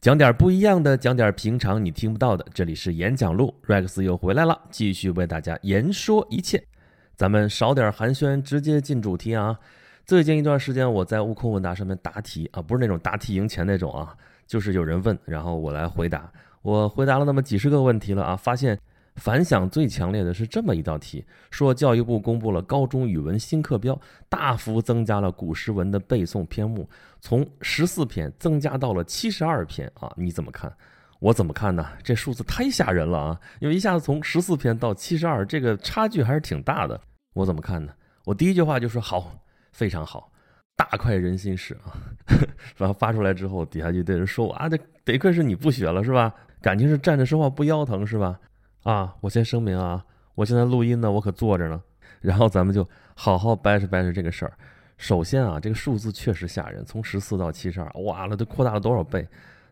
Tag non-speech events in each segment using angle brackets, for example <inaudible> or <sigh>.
讲点不一样的，讲点平常你听不到的。这里是演讲录，Rex 又回来了，继续为大家言说一切。咱们少点寒暄，直接进主题啊！最近一段时间，我在悟空问答上面答题啊，不是那种答题赢钱那种啊，就是有人问，然后我来回答。我回答了那么几十个问题了啊，发现。反响最强烈的是这么一道题，说教育部公布了高中语文新课标，大幅增加了古诗文的背诵篇目，从十四篇增加到了七十二篇啊！你怎么看？我怎么看呢？这数字太吓人了啊！因为一下子从十四篇到七十二，这个差距还是挺大的。我怎么看呢？我第一句话就说好，非常好，大快人心事啊！<laughs> 然后发出来之后，底下就对人说我啊，这得亏是你不学了是吧？感情是站着说话不腰疼是吧？啊，我先声明啊，我现在录音呢，我可坐着呢。然后咱们就好好掰扯掰扯这个事儿。首先啊，这个数字确实吓人，从十四到七十二，哇，那都扩大了多少倍？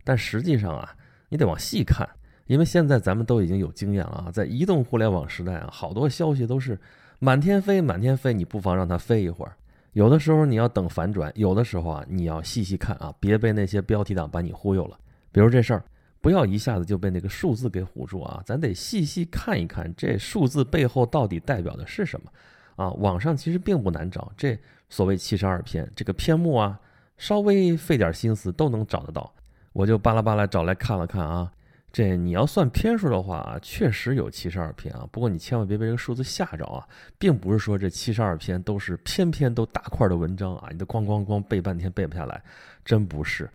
但实际上啊，你得往细看，因为现在咱们都已经有经验了啊，在移动互联网时代啊，好多消息都是满天飞，满天飞，你不妨让它飞一会儿。有的时候你要等反转，有的时候啊，你要细细看啊，别被那些标题党把你忽悠了。比如这事儿。不要一下子就被那个数字给唬住啊！咱得细细看一看这数字背后到底代表的是什么啊！网上其实并不难找，这所谓七十二篇这个篇目啊，稍微费点心思都能找得到。我就巴拉巴拉找来看了看啊，这你要算篇数的话啊，确实有七十二篇啊。不过你千万别被这个数字吓着啊，并不是说这七十二篇都是篇篇都大块的文章啊，你都咣咣咣背半天背不下来，真不是。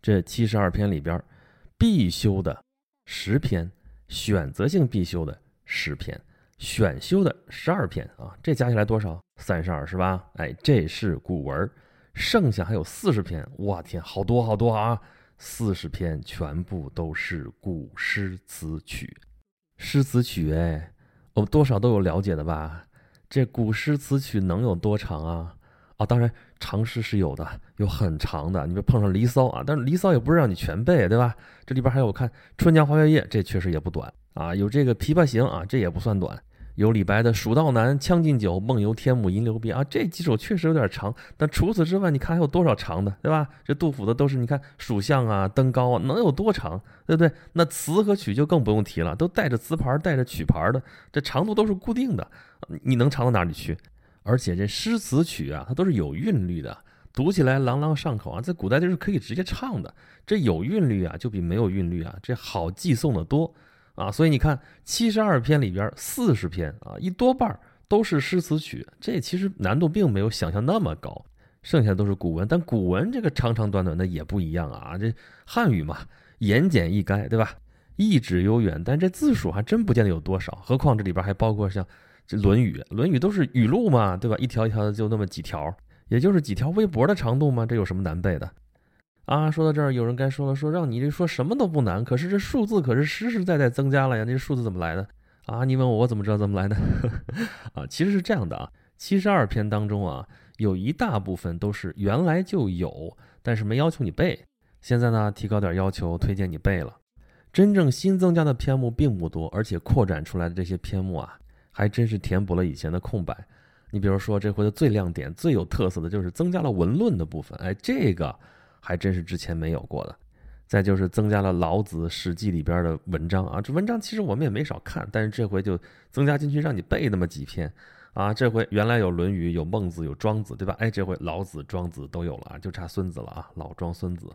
这七十二篇里边。必修的十篇，选择性必修的十篇，选修的十二篇啊，这加起来多少？三十二是吧？哎，这是古文，剩下还有四十篇，我天，好多好多啊！四十篇全部都是古诗词曲，诗词曲哎，我们多少都有了解的吧？这古诗词曲能有多长啊？啊，当然长诗是有的，有很长的。你别碰上《离骚》啊，但是《离骚》也不是让你全背，对吧？这里边还有我看《春江花月夜》，这确实也不短啊。有这个《琵琶行》啊，这也不算短。有李白的《蜀道难》《将进酒》《梦游天姥吟留别》啊，这几首确实有点长。但除此之外，你看还有多少长的，对吧？这杜甫的都是你看《蜀相》啊、《登高》啊，能有多长，对不对？那词和曲就更不用提了，都带着词牌、带着曲牌的，这长度都是固定的，你能长到哪里去？而且这诗词曲啊，它都是有韵律的，读起来朗朗上口啊，在古代就是可以直接唱的。这有韵律啊，就比没有韵律啊，这好记诵的多啊。所以你看，七十二篇里边四十篇啊，一多半都是诗词曲，这其实难度并没有想象那么高。剩下都是古文，但古文这个长长短短的也不一样啊。这汉语嘛，言简意赅，对吧？意旨悠远，但这字数还真不见得有多少。何况这里边还包括像。这《论语》，《论语》都是语录嘛，对吧？一条一条的就那么几条，也就是几条微博的长度嘛，这有什么难背的？啊，说到这儿，有人该说了，说让你这说什么都不难，可是这数字可是实实在在增加了呀，那数字怎么来的？啊，你问我，我怎么知道怎么来的？<laughs> 啊，其实是这样的啊，七十二篇当中啊，有一大部分都是原来就有，但是没要求你背，现在呢提高点要求，推荐你背了。真正新增加的篇目并不多，而且扩展出来的这些篇目啊。还真是填补了以前的空白。你比如说，这回的最亮点、最有特色的就是增加了文论的部分。哎，这个还真是之前没有过的。再就是增加了老子、史记里边的文章啊，这文章其实我们也没少看，但是这回就增加进去让你背那么几篇啊。这回原来有《论语》、有《孟子》、有《庄子》，对吧？哎，这回老子、庄子都有了啊，就差孙子了啊，老庄孙子。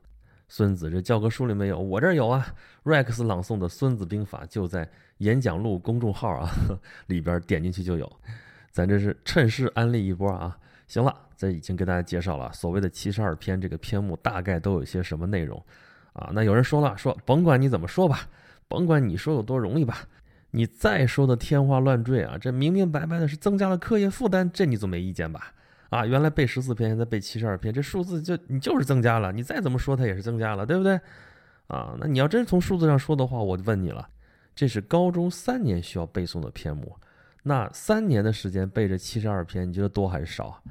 孙子这教科书里没有，我这儿有啊。Rex 朗诵的《孙子兵法》就在演讲录公众号啊里边，点进去就有。咱这是趁势安利一波啊。行了，这已经给大家介绍了所谓的七十二篇这个篇目大概都有些什么内容啊。那有人说了，说甭管你怎么说吧，甭管你说有多容易吧，你再说的天花乱坠啊，这明明白白的是增加了课业负担，这你总没意见吧？啊，原来背十四篇，现在背七十二篇，这数字就你就是增加了，你再怎么说它也是增加了，对不对？啊，那你要真从数字上说的话，我就问你了，这是高中三年需要背诵的篇目，那三年的时间背这七十二篇，你觉得多还是少？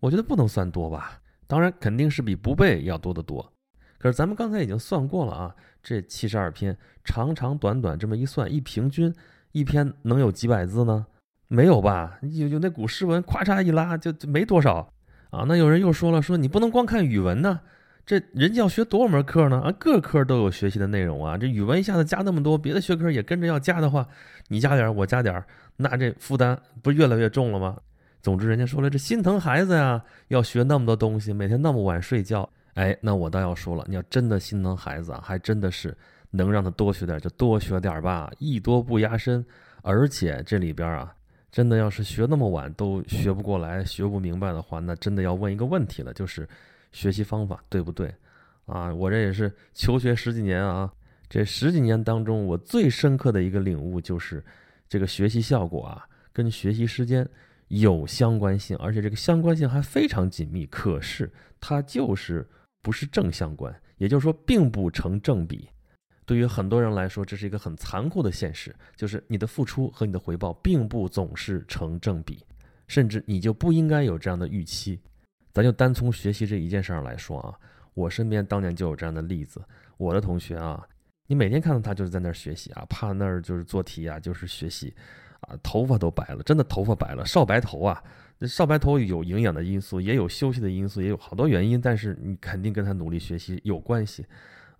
我觉得不能算多吧，当然肯定是比不背要多得多。可是咱们刚才已经算过了啊，这七十二篇长长短短这么一算，一平均一篇能有几百字呢？没有吧？有有那古诗文，咵嚓一拉就就没多少啊。那有人又说了，说你不能光看语文呢，这人家要学多少门课呢？啊，各科都有学习的内容啊。这语文一下子加那么多，别的学科也跟着要加的话，你加点儿我加点儿那这负担不越来越重了吗？总之，人家说了，这心疼孩子呀，要学那么多东西，每天那么晚睡觉。哎，那我倒要说了，你要真的心疼孩子啊，还真的是能让他多学点就多学点吧，艺多不压身。而且这里边啊，真的要是学那么晚都学不过来、学不明白的话，那真的要问一个问题了，就是学习方法对不对？啊，我这也是求学十几年啊，这十几年当中，我最深刻的一个领悟就是，这个学习效果啊，跟学习时间有相关性，而且这个相关性还非常紧密。可是它就是不是正相关，也就是说，并不成正比。对于很多人来说，这是一个很残酷的现实，就是你的付出和你的回报并不总是成正比，甚至你就不应该有这样的预期。咱就单从学习这一件事上来说啊，我身边当年就有这样的例子。我的同学啊，你每天看到他就是在那儿学习啊，趴那儿就是做题啊，就是学习啊，头发都白了，真的头发白了，少白头啊。少白头有营养的因素，也有休息的因素，也有好多原因，但是你肯定跟他努力学习有关系。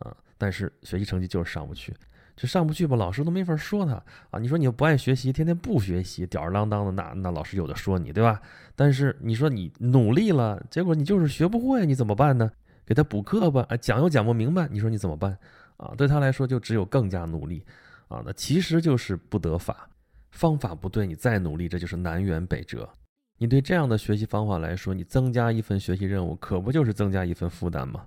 啊，但是学习成绩就是上不去，这上不去吧，老师都没法说他啊。你说你又不爱学习，天天不学习，吊儿郎当的，那那老师有的说你，对吧？但是你说你努力了，结果你就是学不会，你怎么办呢？给他补课吧，啊，讲又讲不明白，你说你怎么办？啊，对他来说就只有更加努力，啊，那其实就是不得法，方法不对，你再努力，这就是南辕北辙。你对这样的学习方法来说，你增加一份学习任务，可不就是增加一份负担吗？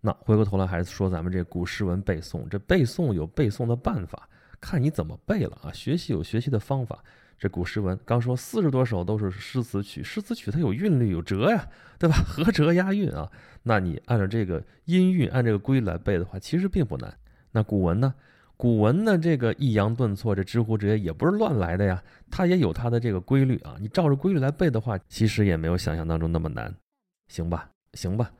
那回过头来还是说咱们这古诗文背诵，这背诵有背诵的办法，看你怎么背了啊。学习有学习的方法，这古诗文刚说四十多首都是诗词曲，诗词曲它有韵律有辙呀，对吧？<laughs> 合辙押韵啊。那你按照这个音韵，按这个规律来背的话，其实并不难。那古文呢？古文呢？这个抑扬顿挫，这知乎之些也不是乱来的呀，它也有它的这个规律啊。你照着规律来背的话，其实也没有想象当中那么难，行吧？行吧。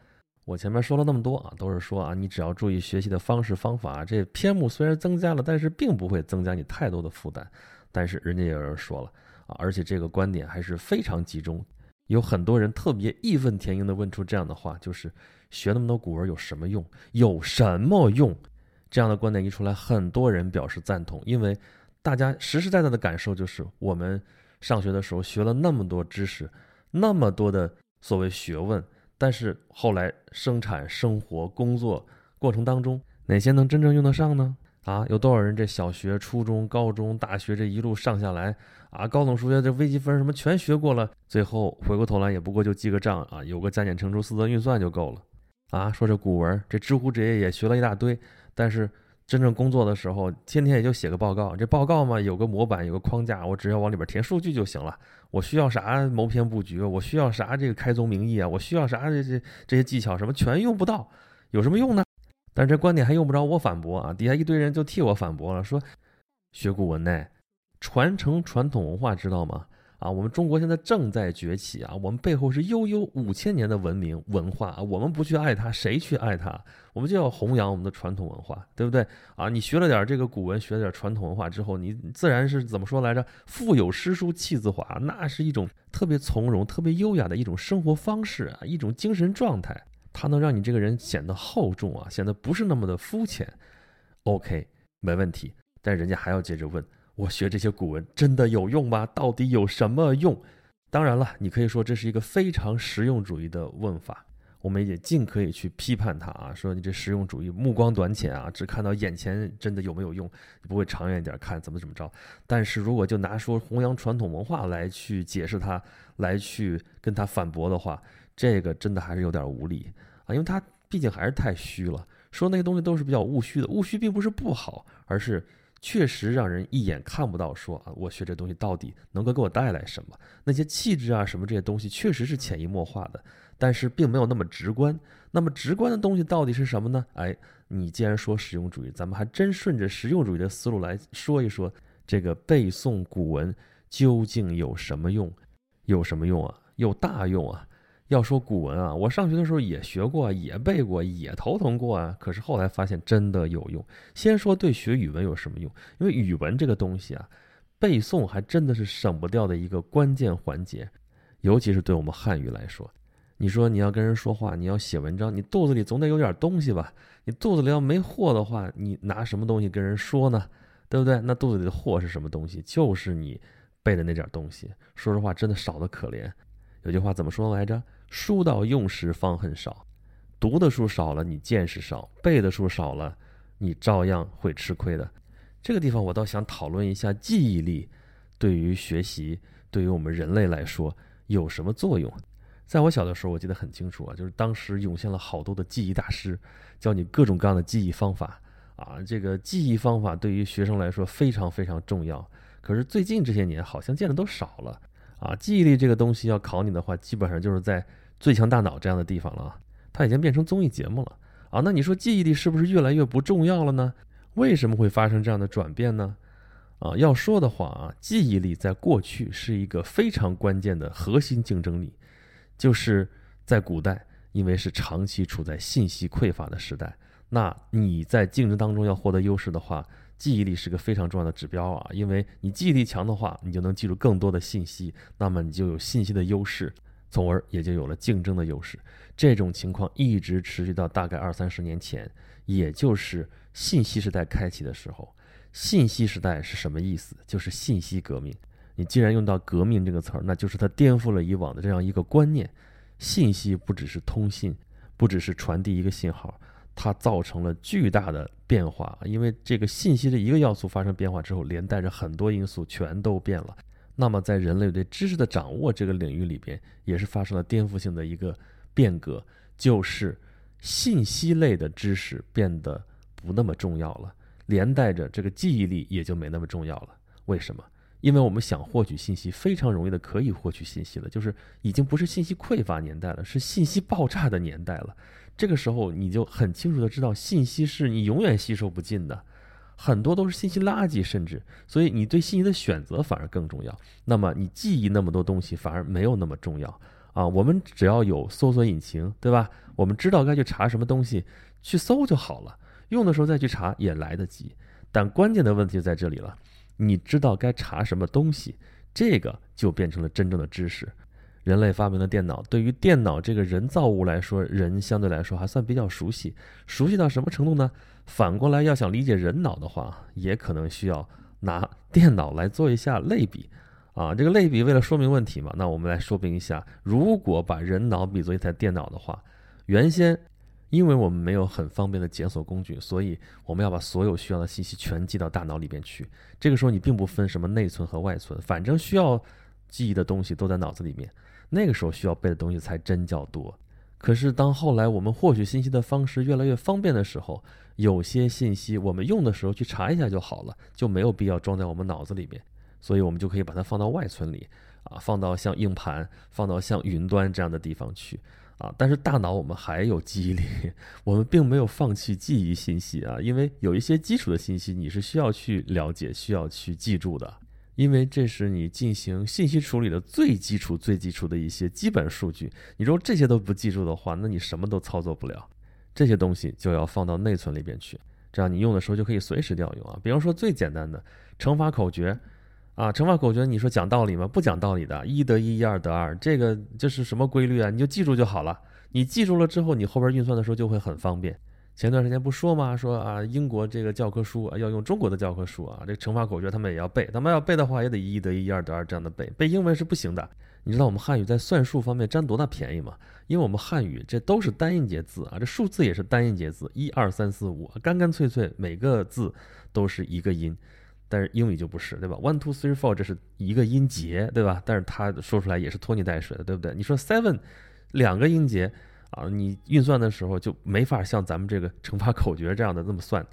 我前面说了那么多啊，都是说啊，你只要注意学习的方式方法，这篇目虽然增加了，但是并不会增加你太多的负担。但是人家也有人说了啊，而且这个观点还是非常集中，有很多人特别义愤填膺地问出这样的话，就是学那么多古文有什么用？有什么用？这样的观点一出来，很多人表示赞同，因为大家实实在在的感受就是，我们上学的时候学了那么多知识，那么多的所谓学问。但是后来生产、生活、工作过程当中，哪些能真正用得上呢？啊，有多少人这小学、初中、高中、大学这一路上下来，啊，高等数学这微积分什么全学过了，最后回过头来也不过就记个账啊，有个加减乘除四则运算就够了。啊，说这古文，这知乎职业也学了一大堆，但是。真正工作的时候，天天也就写个报告。这报告嘛，有个模板，有个框架，我只要往里边填数据就行了。我需要啥谋篇布局？我需要啥这个开宗明义啊？我需要啥这这这些技巧什么全用不到，有什么用呢？但是这观点还用不着我反驳啊，底下一堆人就替我反驳了，说学古文呢，传承传统文化，知道吗？啊，我们中国现在正在崛起啊！我们背后是悠悠五千年的文明文化啊！我们不去爱它，谁去爱它？我们就要弘扬我们的传统文化，对不对？啊，你学了点这个古文，学了点传统文化之后，你自然是怎么说来着？腹有诗书气自华，那是一种特别从容、特别优雅的一种生活方式啊，一种精神状态，它能让你这个人显得厚重啊，显得不是那么的肤浅。OK，没问题。但人家还要接着问。我学这些古文真的有用吗？到底有什么用？当然了，你可以说这是一个非常实用主义的问法，我们也尽可以去批判它啊，说你这实用主义目光短浅啊，只看到眼前真的有没有用，你不会长远一点看怎么怎么着。但是如果就拿说弘扬传统文化来去解释它，来去跟他反驳的话，这个真的还是有点无理啊，因为它毕竟还是太虚了。说那些东西都是比较务虚的，务虚并不是不好，而是。确实让人一眼看不到，说啊，我学这东西到底能够给我带来什么？那些气质啊，什么这些东西，确实是潜移默化的，但是并没有那么直观。那么直观的东西到底是什么呢？哎，你既然说实用主义，咱们还真顺着实用主义的思路来说一说，这个背诵古文究竟有什么用？有什么用啊？有大用啊！要说古文啊，我上学的时候也学过，也背过，也头疼过啊。可是后来发现真的有用。先说对学语文有什么用？因为语文这个东西啊，背诵还真的是省不掉的一个关键环节，尤其是对我们汉语来说。你说你要跟人说话，你要写文章，你肚子里总得有点东西吧？你肚子里要没货的话，你拿什么东西跟人说呢？对不对？那肚子里的货是什么东西？就是你背的那点东西。说实话，真的少得可怜。有句话怎么说来着？书到用时方恨少。读的书少了，你见识少；背的书少了，你照样会吃亏的。这个地方我倒想讨论一下，记忆力对于学习，对于我们人类来说有什么作用？在我小的时候，我记得很清楚啊，就是当时涌现了好多的记忆大师，教你各种各样的记忆方法啊。这个记忆方法对于学生来说非常非常重要。可是最近这些年好像见的都少了啊。记忆力这个东西要考你的话，基本上就是在《最强大脑》这样的地方了啊，它已经变成综艺节目了啊。那你说记忆力是不是越来越不重要了呢？为什么会发生这样的转变呢？啊，要说的话啊，记忆力在过去是一个非常关键的核心竞争力。就是在古代，因为是长期处在信息匮乏的时代，那你在竞争当中要获得优势的话，记忆力是个非常重要的指标啊。因为你记忆力强的话，你就能记住更多的信息，那么你就有信息的优势，从而也就有了竞争的优势。这种情况一直持续到大概二三十年前，也就是信息时代开启的时候。信息时代是什么意思？就是信息革命。你既然用到“革命”这个词儿，那就是它颠覆了以往的这样一个观念。信息不只是通信，不只是传递一个信号，它造成了巨大的变化。因为这个信息的一个要素发生变化之后，连带着很多因素全都变了。那么，在人类对知识的掌握这个领域里边，也是发生了颠覆性的一个变革，就是信息类的知识变得不那么重要了，连带着这个记忆力也就没那么重要了。为什么？因为我们想获取信息，非常容易的可以获取信息了，就是已经不是信息匮乏年代了，是信息爆炸的年代了。这个时候，你就很清楚的知道，信息是你永远吸收不尽的，很多都是信息垃圾，甚至，所以你对信息的选择反而更重要。那么你记忆那么多东西，反而没有那么重要啊。我们只要有搜索引擎，对吧？我们知道该去查什么东西，去搜就好了，用的时候再去查也来得及。但关键的问题在这里了。你知道该查什么东西，这个就变成了真正的知识。人类发明了电脑，对于电脑这个人造物来说，人相对来说还算比较熟悉。熟悉到什么程度呢？反过来要想理解人脑的话，也可能需要拿电脑来做一下类比。啊，这个类比为了说明问题嘛，那我们来说明一下：如果把人脑比作一台电脑的话，原先。因为我们没有很方便的检索工具，所以我们要把所有需要的信息全记到大脑里边去。这个时候你并不分什么内存和外存，反正需要记忆的东西都在脑子里面。那个时候需要背的东西才真叫多。可是当后来我们获取信息的方式越来越方便的时候，有些信息我们用的时候去查一下就好了，就没有必要装在我们脑子里面，所以我们就可以把它放到外存里，啊，放到像硬盘、放到像云端这样的地方去。啊，但是大脑我们还有记忆力，我们并没有放弃记忆信息啊，因为有一些基础的信息你是需要去了解、需要去记住的，因为这是你进行信息处理的最基础、最基础的一些基本数据。你如果这些都不记住的话，那你什么都操作不了。这些东西就要放到内存里边去，这样你用的时候就可以随时调用啊。比方说最简单的乘法口诀。啊，乘法口诀，你说讲道理吗？不讲道理的，一得一，一二得二，这个这是什么规律啊？你就记住就好了。你记住了之后，你后边运算的时候就会很方便。前段时间不说吗？说啊，英国这个教科书啊，要用中国的教科书啊，这乘法口诀他们也要背。他们要背的话，也得一得一，一二得二这样的背。背英文是不行的。你知道我们汉语在算术方面占多大便宜吗？因为我们汉语这都是单音节字啊，这数字也是单音节字，一二三四五，干干脆脆，每个字都是一个音。但是英语就不是，对吧？One two three four 这是一个音节，对吧？但是它说出来也是拖泥带水的，对不对？你说 seven 两个音节啊，你运算的时候就没法像咱们这个 <laughs> 乘法口诀这样的这么算。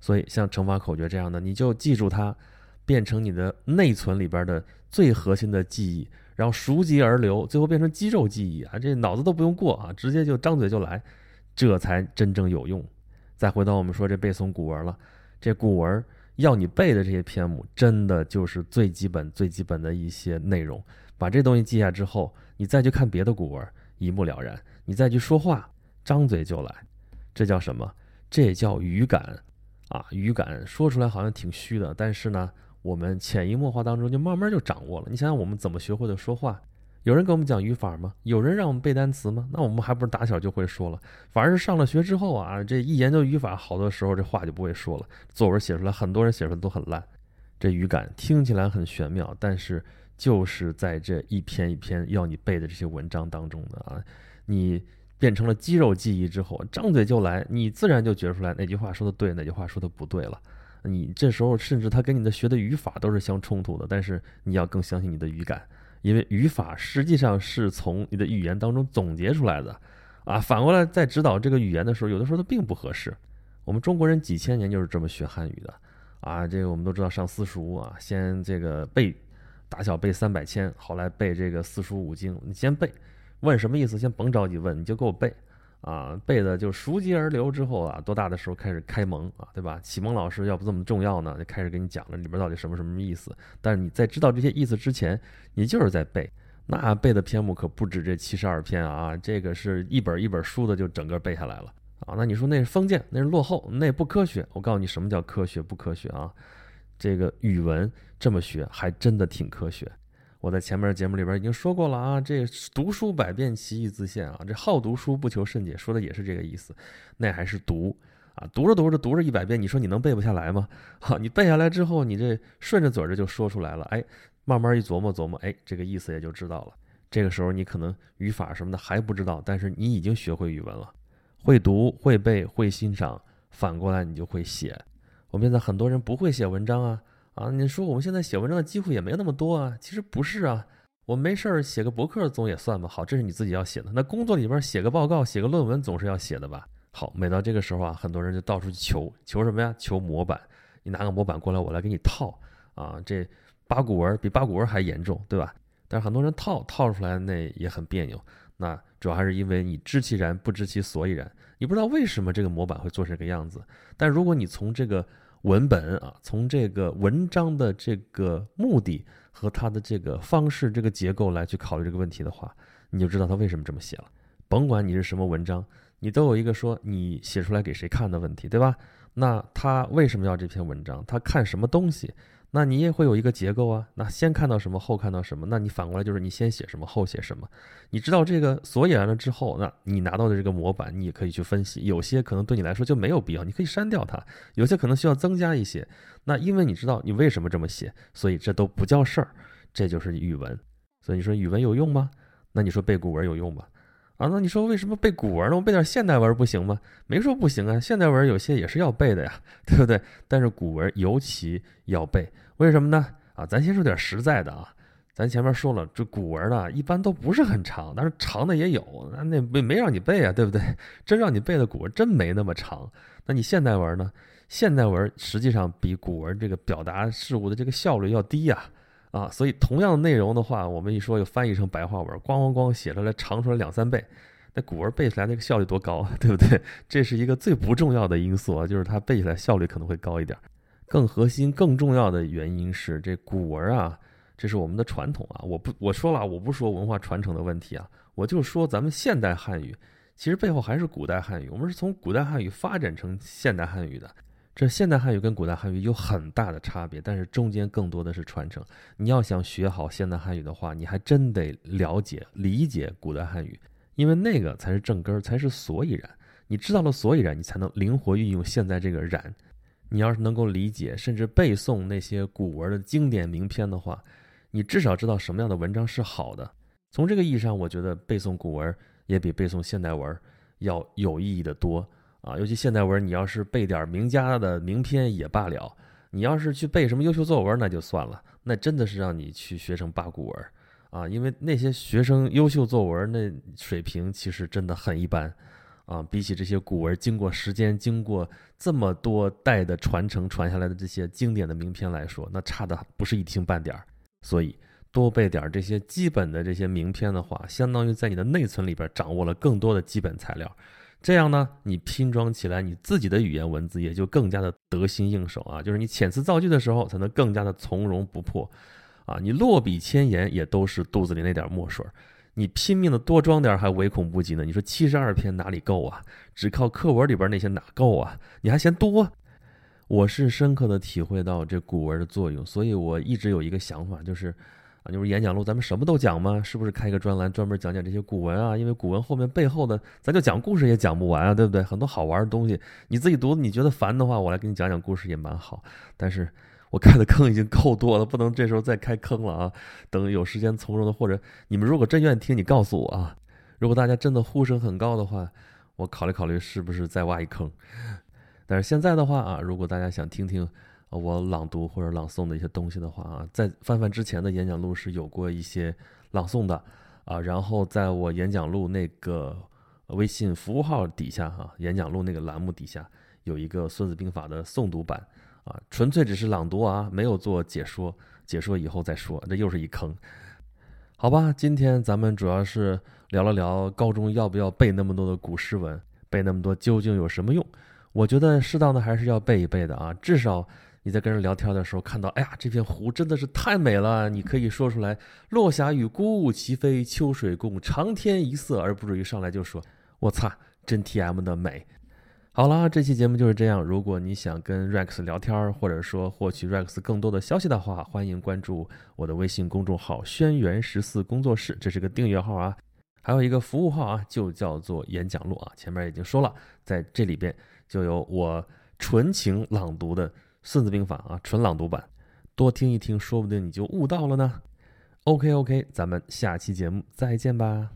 所以像乘法口诀这样的，你就记住它，变成你的内存里边的最核心的记忆，然后熟记而流，最后变成肌肉记忆啊，这脑子都不用过啊，直接就张嘴就来，这才真正有用。再回到我们说这背诵古文了，这古文。要你背的这些篇目，真的就是最基本、最基本的一些内容。把这东西记下之后，你再去看别的古文，一目了然。你再去说话，张嘴就来，这叫什么？这叫语感啊！语感说出来好像挺虚的，但是呢，我们潜移默化当中就慢慢就掌握了。你想想，我们怎么学会的说话？有人给我们讲语法吗？有人让我们背单词吗？那我们还不是打小就会说了？反而是上了学之后啊，这一研究语法，好多时候这话就不会说了。作文写出来，很多人写出来都很烂。这语感听起来很玄妙，但是就是在这一篇一篇要你背的这些文章当中的啊，你变成了肌肉记忆之后，张嘴就来，你自然就觉出来哪句话说的对，哪句话说的不对了。你这时候甚至他跟你的学的语法都是相冲突的，但是你要更相信你的语感。因为语法实际上是从你的语言当中总结出来的，啊，反过来在指导这个语言的时候，有的时候它并不合适。我们中国人几千年就是这么学汉语的，啊，这个我们都知道上私塾啊，先这个背，打小背三百千，后来背这个四书五经，你先背，问什么意思，先甭着急问，你就给我背。啊，背的就熟极而流之后啊，多大的时候开始开蒙啊，对吧？启蒙老师要不这么重要呢，就开始给你讲了里边到底什么什么意思。但是你在知道这些意思之前，你就是在背，那背的篇目可不止这七十二篇啊，这个是一本一本书的就整个背下来了啊。那你说那是封建，那是落后，那不科学。我告诉你什么叫科学不科学啊？这个语文这么学还真的挺科学。我在前面节目里边已经说过了啊，这读书百遍，其义自现啊，这好读书不求甚解，说的也是这个意思。那还是读啊，读着读着读着一百遍，你说你能背不下来吗？好，你背下来之后，你这顺着嘴儿就说出来了，哎，慢慢一琢磨琢磨，哎，这个意思也就知道了。这个时候你可能语法什么的还不知道，但是你已经学会语文了，会读会背会欣赏，反过来你就会写。我们现在很多人不会写文章啊。啊，你说我们现在写文章的机会也没那么多啊，其实不是啊，我没事儿写个博客总也算吧。好，这是你自己要写的。那工作里边写个报告、写个论文总是要写的吧？好，每到这个时候啊，很多人就到处去求，求什么呀？求模板。你拿个模板过来，我来给你套啊。这八股文比八股文还严重，对吧？但是很多人套套出来那也很别扭。那主要还是因为你知其然不知其所以然，你不知道为什么这个模板会做成这个样子。但如果你从这个文本啊，从这个文章的这个目的和它的这个方式、这个结构来去考虑这个问题的话，你就知道他为什么这么写了。甭管你是什么文章，你都有一个说你写出来给谁看的问题，对吧？那他为什么要这篇文章？他看什么东西？那你也会有一个结构啊，那先看到什么，后看到什么，那你反过来就是你先写什么，后写什么。你知道这个所以完了之后，那你拿到的这个模板，你也可以去分析，有些可能对你来说就没有必要，你可以删掉它；有些可能需要增加一些。那因为你知道你为什么这么写，所以这都不叫事儿，这就是语文。所以你说语文有用吗？那你说背古文有用吗？啊，那你说为什么背古文呢？我背点现代文不行吗？没说不行啊，现代文有些也是要背的呀，对不对？但是古文尤其要背，为什么呢？啊，咱先说点实在的啊，咱前面说了，这古文呢一般都不是很长，但是长的也有，那那没没让你背啊，对不对？真让你背的古文真没那么长。那你现代文呢？现代文实际上比古文这个表达事物的这个效率要低呀。啊所以同样的内容的话，我们一说又翻译成白话文，咣咣咣写出来长出来两三倍，那古文背出来那个效率多高啊，<laughs> 对不对？这是一个最不重要的因素啊，就是它背起来效率可能会高一点。更核心、更重要的原因是这古文啊，这是我们的传统啊。我不我说了，我不说文化传承的问题啊，我就说咱们现代汉语其实背后还是古代汉语，我们是从古代汉语发展成现代汉语的。这现代汉语跟古代汉语有很大的差别，但是中间更多的是传承。你要想学好现代汉语的话，你还真得了解、理解古代汉语，因为那个才是正根儿，才是所以然。你知道了所以然，你才能灵活运用现在这个然。你要是能够理解甚至背诵那些古文的经典名篇的话，你至少知道什么样的文章是好的。从这个意义上，我觉得背诵古文也比背诵现代文要有意义的多。啊，尤其现代文，你要是背点名家的名篇也罢了；你要是去背什么优秀作文，那就算了。那真的是让你去学成八股文啊！因为那些学生优秀作文那水平其实真的很一般啊。比起这些古文，经过时间、经过这么多代的传承传下来的这些经典的名篇来说，那差的不是一星半点儿。所以多背点这些基本的这些名篇的话，相当于在你的内存里边掌握了更多的基本材料。这样呢，你拼装起来，你自己的语言文字也就更加的得心应手啊。就是你遣词造句的时候，才能更加的从容不迫，啊，你落笔千言也都是肚子里那点墨水你拼命的多装点还唯恐不及呢。你说七十二篇哪里够啊？只靠课文里边那些哪够啊？你还嫌多？我是深刻的体会到这古文的作用，所以我一直有一个想法，就是，啊，你说演讲录咱们什么都讲吗？是不是开一个专栏专门讲讲这些古文啊？因为古文后面背后的，咱就讲故事也讲不完啊，对不对？很多好玩的东西，你自己读你觉得烦的话，我来给你讲讲故事也蛮好。但是我开的坑已经够多了，不能这时候再开坑了啊！等有时间从容的，或者你们如果真愿意听，你告诉我啊。如果大家真的呼声很高的话，我考虑考虑是不是再挖一坑。但是现在的话啊，如果大家想听听。我朗读或者朗诵的一些东西的话啊，在范范之前的演讲录是有过一些朗诵的啊，然后在我演讲录那个微信服务号底下哈，演讲录那个栏目底下有一个《孙子兵法》的诵读版啊，纯粹只是朗读啊，没有做解说，解说以后再说，这又是一坑。好吧，今天咱们主要是聊了聊高中要不要背那么多的古诗文，背那么多究竟有什么用？我觉得适当的还是要背一背的啊，至少。你在跟人聊天的时候看到，哎呀，这片湖真的是太美了，你可以说出来“落霞与孤鹜齐飞，秋水共长天一色”，而不至于上来就说“我擦，真 T M 的美”。好了，这期节目就是这样。如果你想跟 Rex 聊天，或者说获取 Rex 更多的消息的话，欢迎关注我的微信公众号“轩辕十四工作室”，这是个订阅号啊，还有一个服务号啊，就叫做演讲录啊。前面已经说了，在这里边就有我纯情朗读的。《孙子兵法》啊，纯朗读版，多听一听，说不定你就悟到了呢。OK OK，咱们下期节目再见吧。